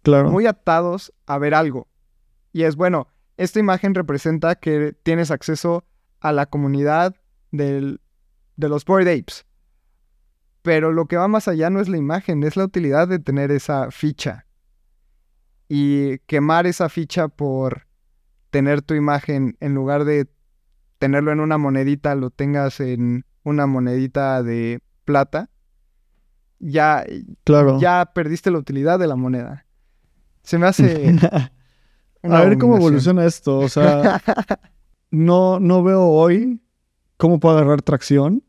Claro. Muy atados a ver algo. Y es bueno, esta imagen representa que tienes acceso a la comunidad del, de los Bored Apes. Pero lo que va más allá no es la imagen, es la utilidad de tener esa ficha. Y quemar esa ficha por tener tu imagen en lugar de tenerlo en una monedita, lo tengas en una monedita de plata, ya, claro. ya perdiste la utilidad de la moneda. Se me hace... A ver cómo evoluciona esto. O sea, no, no veo hoy cómo puedo agarrar tracción.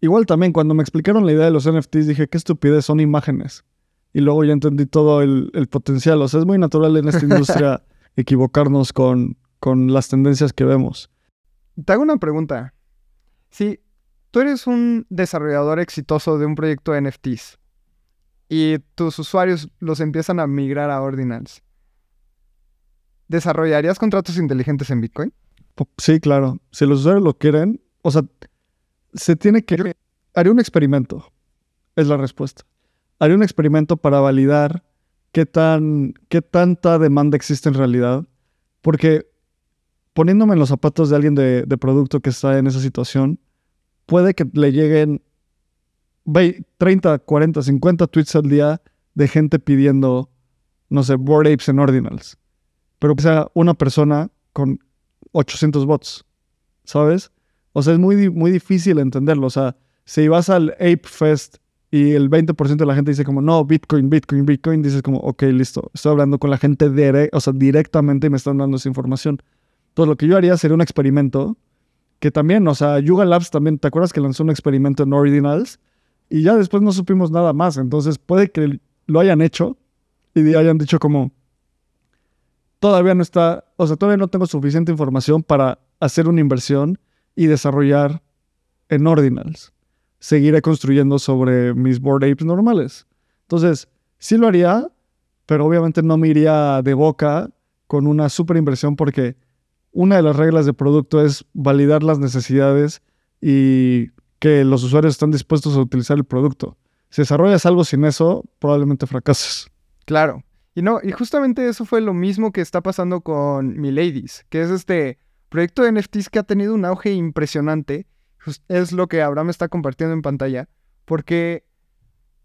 Igual también, cuando me explicaron la idea de los NFTs, dije, qué estupidez, son imágenes. Y luego ya entendí todo el, el potencial. O sea, es muy natural en esta industria equivocarnos con, con las tendencias que vemos. Te hago una pregunta. Si tú eres un desarrollador exitoso de un proyecto de NFTs y tus usuarios los empiezan a migrar a Ordinals, ¿desarrollarías contratos inteligentes en Bitcoin? Sí, claro. Si los usuarios lo quieren, o sea, se tiene que... Haré un experimento, es la respuesta. Haré un experimento para validar qué, tan, qué tanta demanda existe en realidad. Porque poniéndome en los zapatos de alguien de, producto que está en esa situación, puede que le lleguen 30, 40, 50 tweets al día de gente pidiendo, no sé, board apes en ordinals. Pero que sea una persona con 800 bots, ¿sabes? O sea, es muy, muy difícil entenderlo. O sea, si vas al Ape Fest y el 20% de la gente dice como, no, Bitcoin, Bitcoin, Bitcoin, dices como, ok, listo, estoy hablando con la gente o sea, directamente y me están dando esa información. Entonces lo que yo haría sería un experimento que también, o sea, Yuga Labs también, ¿te acuerdas que lanzó un experimento en Ordinals? Y ya después no supimos nada más, entonces puede que lo hayan hecho y hayan dicho como, todavía no está, o sea, todavía no tengo suficiente información para hacer una inversión y desarrollar en Ordinals seguiré construyendo sobre mis board apes normales. Entonces, sí lo haría, pero obviamente no me iría de boca con una super inversión porque una de las reglas de producto es validar las necesidades y que los usuarios están dispuestos a utilizar el producto. Si desarrollas algo sin eso, probablemente fracases. Claro. Y no, y justamente eso fue lo mismo que está pasando con Miladies, que es este proyecto de NFTs que ha tenido un auge impresionante es lo que Abraham está compartiendo en pantalla, porque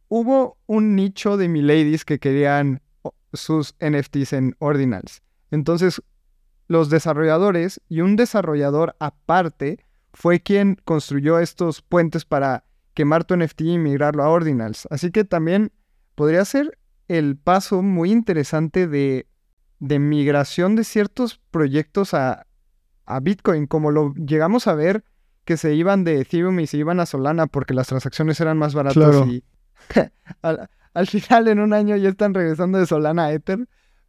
hubo un nicho de miladies que querían sus NFTs en Ordinals. Entonces, los desarrolladores y un desarrollador aparte fue quien construyó estos puentes para quemar tu NFT y migrarlo a Ordinals. Así que también podría ser el paso muy interesante de, de migración de ciertos proyectos a, a Bitcoin, como lo llegamos a ver que se iban de Ethereum y se iban a Solana porque las transacciones eran más baratas y al, final en un año ya están regresando de Solana a Ether.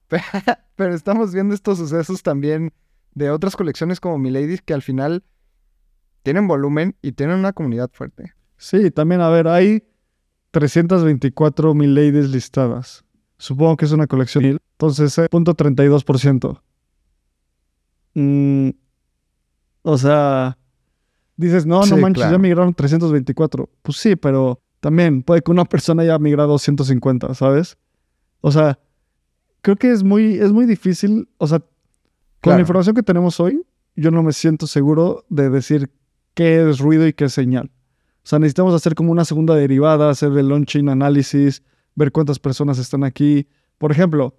Pero, estamos viendo estos sucesos también de otras colecciones como Milady que al final tienen volumen y tienen una comunidad fuerte. Sí, también, a ver, hay 324 mil ladies listadas. Supongo que es una colección. Entonces, eh, punto 32%. Mm, o sea, dices, no, no Sí, manches, ya migraron 324. Pues sí, pero también puede que una persona haya migrado 150, ¿sabes? O sea, creo que es muy, es muy difícil. O sea, con Claro. la información que tenemos hoy, yo no me siento seguro de decir qué es ruido y qué es señal. O sea, necesitamos hacer como una segunda derivada, hacer el on-chain análisis, ver cuántas personas están aquí. Por ejemplo,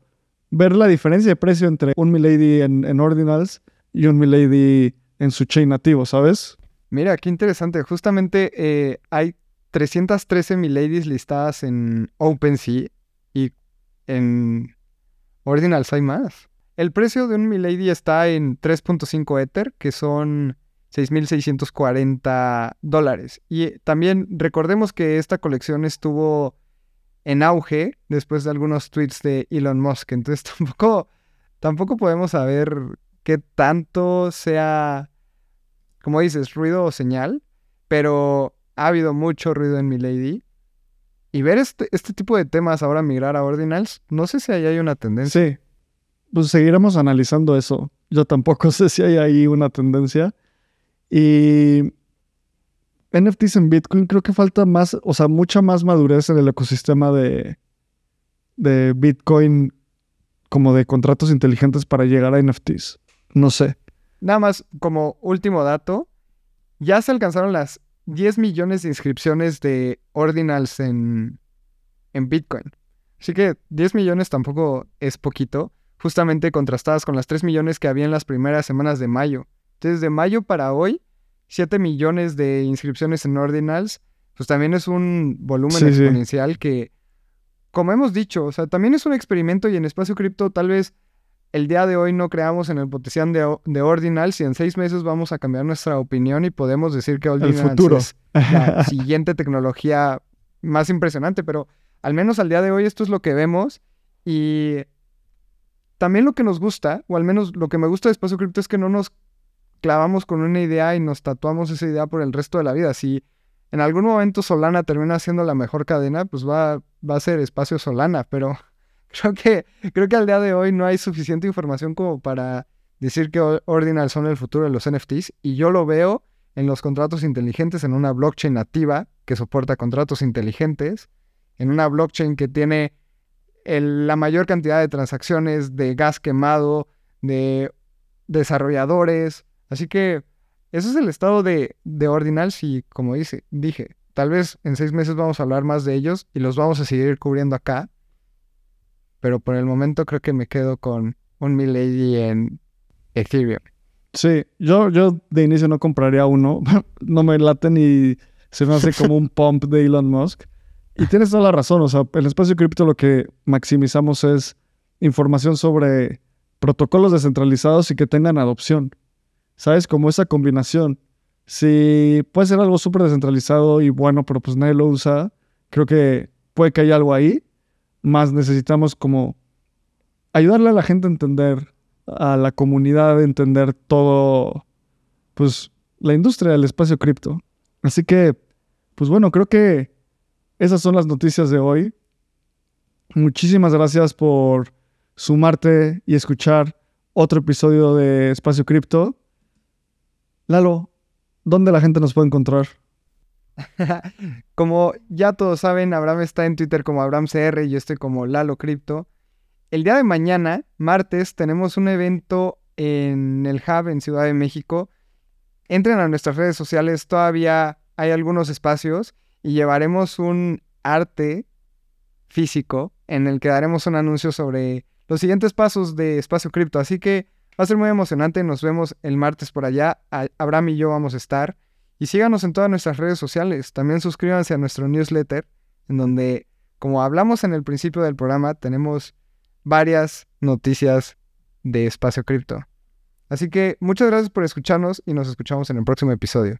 ver la diferencia de precio entre un Milady en, Ordinals y un Milady en su chain nativo, ¿sabes? Mira, qué interesante. Justamente eh, hay 313 miladies listadas en OpenSea y en Ordinals hay más. El precio de un milady está en 3.5 Ether, que son 6.640 dólares. Y también recordemos que esta colección estuvo en auge después de algunos tweets de Elon Musk. Entonces tampoco, tampoco podemos saber qué tanto sea, como dices, ruido o señal, pero ha habido mucho ruido en Milady. Y ver este, este tipo de temas ahora migrar a Ordinals, no sé si ahí hay una tendencia. Sí. Pues seguiremos analizando eso. Yo tampoco sé si hay ahí una tendencia. Y NFTs en Bitcoin creo que falta más, o sea, mucha más madurez en el ecosistema de, de Bitcoin como de contratos inteligentes para llegar a NFTs. No sé. Nada más como último dato, ya se alcanzaron las 10 millones de inscripciones de Ordinals en, en Bitcoin. Así que 10 millones tampoco es poquito, justamente contrastadas con las 3 millones que había en las primeras semanas de mayo. Entonces, de mayo para hoy, 7 millones de inscripciones en Ordinals, pues también es un volumen Sí, sí. exponencial que, como hemos dicho, o sea, también es un experimento y en espacio cripto tal vez el día de hoy no creamos en el potencial de, de Ordinals y en seis meses vamos a cambiar nuestra opinión y podemos decir que Ordinals futuro. es la siguiente tecnología más impresionante, pero al menos al día de hoy esto es lo que vemos y también lo que nos gusta, o al menos lo que me gusta de Espacio Cripto es que no nos clavamos con una idea y nos tatuamos esa idea por el resto de la vida. Si en algún momento Solana termina siendo la mejor cadena, pues va, va a ser Espacio Solana, pero creo que, creo que al día de hoy no hay suficiente información como para decir que O- Ordinals son el futuro de los NFTs y yo lo veo en los contratos inteligentes, en una blockchain nativa que soporta contratos inteligentes, en una blockchain que tiene la mayor cantidad de transacciones de gas quemado, de desarrolladores. Así que ese es el estado de, de Ordinals y como dice, dije, tal vez en seis meses vamos a hablar más de ellos y los vamos a seguir cubriendo acá. Pero por el momento creo que me quedo con un Milady en Ethereum. Sí, yo, yo de inicio no compraría uno. no me late ni se me hace como un pump de Elon Musk. Y tienes toda la razón. O sea, el espacio cripto lo que maximizamos es información sobre protocolos descentralizados y que tengan adopción. ¿Sabes? Como esa combinación. Si puede ser algo súper descentralizado y bueno, pero pues nadie lo usa, creo que puede que haya algo ahí. Más necesitamos como ayudarle a la gente a entender, a la comunidad a entender todo, pues, la industria del espacio cripto. Así que, pues bueno, creo que esas son las noticias de hoy. Muchísimas gracias por sumarte y escuchar otro episodio de Espacio Cripto. Lalo, ¿dónde la gente nos puede encontrar? como ya todos saben, Abraham está en Twitter como AbrahamCR y yo estoy como Lalo Crypto. El día de mañana, martes, tenemos un evento en el Hub en Ciudad de México. Entren a nuestras redes sociales, todavía hay algunos espacios y llevaremos un arte físico en el que daremos un anuncio sobre los siguientes pasos de Espacio Cripto. Así que va a ser muy emocionante. Nos vemos el martes por allá. Abraham y yo vamos a estar. Y síganos en todas nuestras redes sociales. También suscríbanse a nuestro newsletter, en donde, como hablamos en el principio del programa, tenemos varias noticias de Espacio Cripto. Así que muchas gracias por escucharnos y nos escuchamos en el próximo episodio.